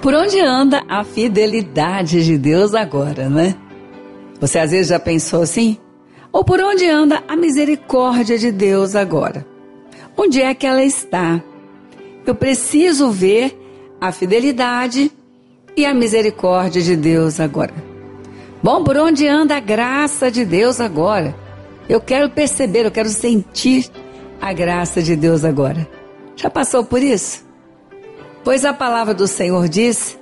Por onde anda a fidelidade de Deus agora, né? Você às vezes já pensou assim? Ou por onde anda a misericórdia de Deus agora? Onde é que ela está? Eu preciso ver a fidelidade e a misericórdia de Deus agora. Bom, por onde anda a graça de Deus agora? Eu quero perceber, eu quero sentir a graça de Deus agora. Já passou por isso? Pois a palavra do Senhor diz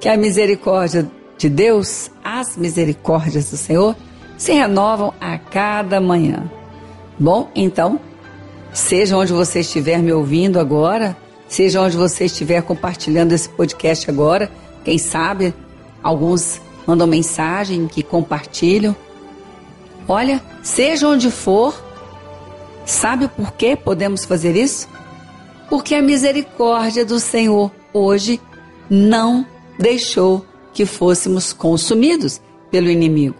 que a misericórdia de Deus, as misericórdias do Senhor, se renovam a cada manhã. Bom, então, seja onde você estiver me ouvindo agora, seja onde você estiver compartilhando esse podcast agora, quem sabe alguns mandam mensagem que compartilham. Olha, seja onde for, sabe por que podemos fazer isso? Porque a misericórdia do Senhor hoje não deixou que fôssemos consumidos pelo inimigo.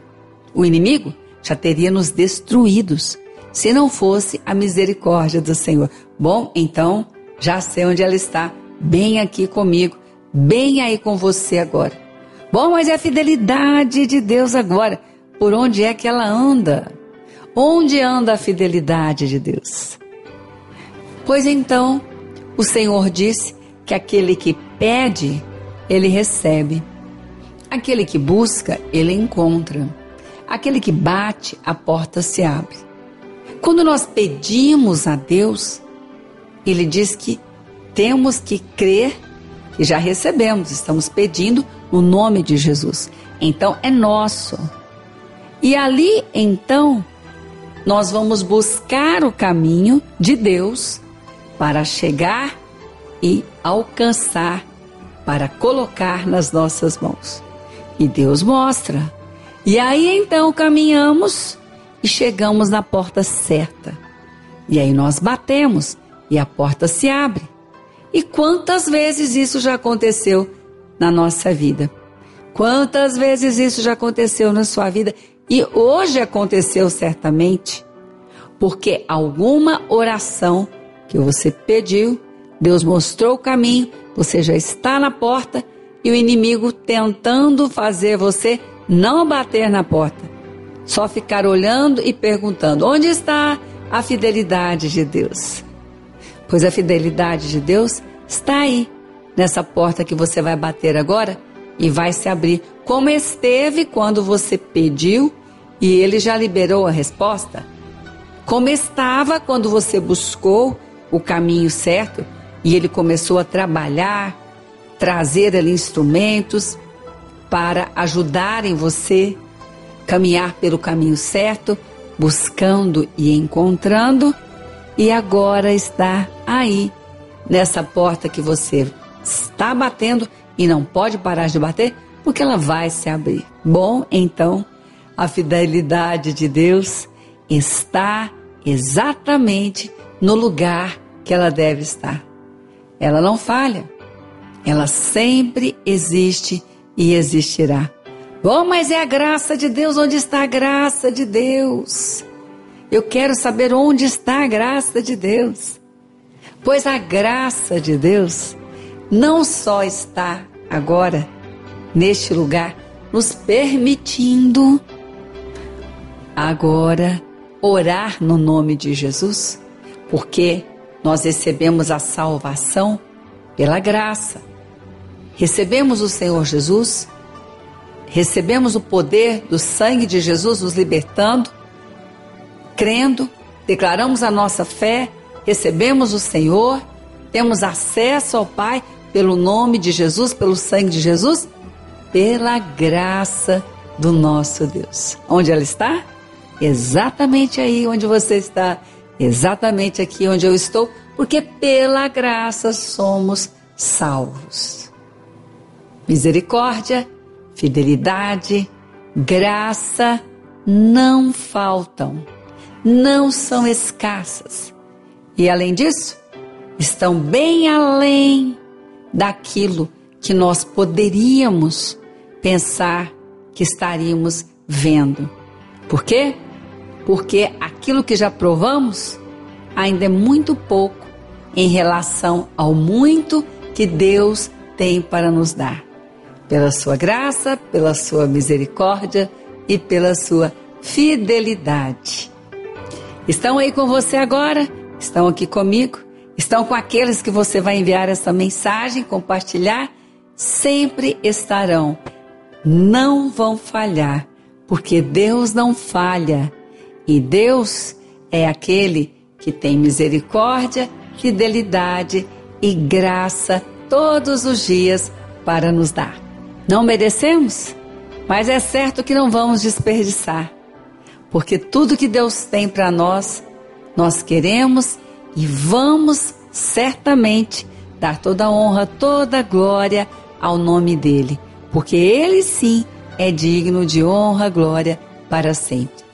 O inimigo já teria nos destruídos se não fosse a misericórdia do Senhor. Bom, então já sei onde ela está, bem aqui comigo, bem aí com você agora. Bom, mas é a fidelidade de Deus agora. Por onde é que ela anda? Onde anda a fidelidade de Deus? Pois então, o Senhor disse que aquele que pede, ele recebe. Aquele que busca, ele encontra. Aquele que bate, a porta se abre. Quando nós pedimos a Deus, ele diz que temos que crer que já recebemos, estamos pedindo no nome de Jesus. Então é nosso. E ali, então, nós vamos buscar o caminho de Deus para chegar e alcançar, para colocar nas nossas mãos. E Deus mostra. E aí então caminhamos e chegamos na porta certa. E aí nós batemos e a porta se abre. E quantas vezes isso já aconteceu na nossa vida? Quantas vezes isso já aconteceu na sua vida? E hoje aconteceu certamente, porque alguma oração que você pediu, Deus mostrou o caminho, você já está na porta e o inimigo tentando fazer você não bater na porta, só ficar olhando e perguntando: onde está a fidelidade de Deus? Pois a fidelidade de Deus está aí, nessa porta que você vai bater agora e vai se abrir, como esteve quando você pediu e ele já liberou a resposta. Como estava quando você buscou o caminho certo e ele começou a trabalhar, trazer ali instrumentos para ajudarem você caminhar pelo caminho certo, buscando e encontrando, e agora está aí nessa porta que você está batendo e não pode parar de bater, porque ela vai se abrir. Bom, então, a fidelidade de Deus está exatamente no lugar que ela deve estar. Ela não falha. Ela sempre existe e existirá. Bom, mas é a graça de Deus. Onde está a graça de Deus? Eu quero saber onde está a graça de Deus. Pois a graça de Deus não só está agora neste lugar, nos permitindo agora orar no nome de Jesus, porque nós recebemos a salvação pela graça. Recebemos o Senhor Jesus, recebemos o poder do sangue de Jesus nos libertando, crendo, declaramos a nossa fé, recebemos o Senhor, temos acesso ao Pai pelo nome de Jesus, pelo sangue de Jesus, pela graça do nosso Deus. Onde ela está? Exatamente aí onde você está, exatamente aqui onde eu estou, porque pela graça somos salvos. Misericórdia, fidelidade, graça não faltam, não são escassas. E além disso, estão bem além daquilo que nós poderíamos pensar que estaríamos vendo. Por quê? Porque aquilo que já provamos ainda é muito pouco em relação ao muito que Deus tem para nos dar. Pela sua graça, pela sua misericórdia e pela sua fidelidade. Estão aí com você agora? Estão aqui comigo? Estão com aqueles que você vai enviar essa mensagem, compartilhar? Sempre estarão. Não vão falhar, porque Deus não falha. E Deus é aquele que tem misericórdia, fidelidade e graça todos os dias para nos dar. Não merecemos, mas é certo que não vamos desperdiçar, porque tudo que Deus tem para nós, nós queremos e vamos certamente dar toda a honra, toda a glória ao nome dele, porque ele sim é digno de honra, glória para sempre.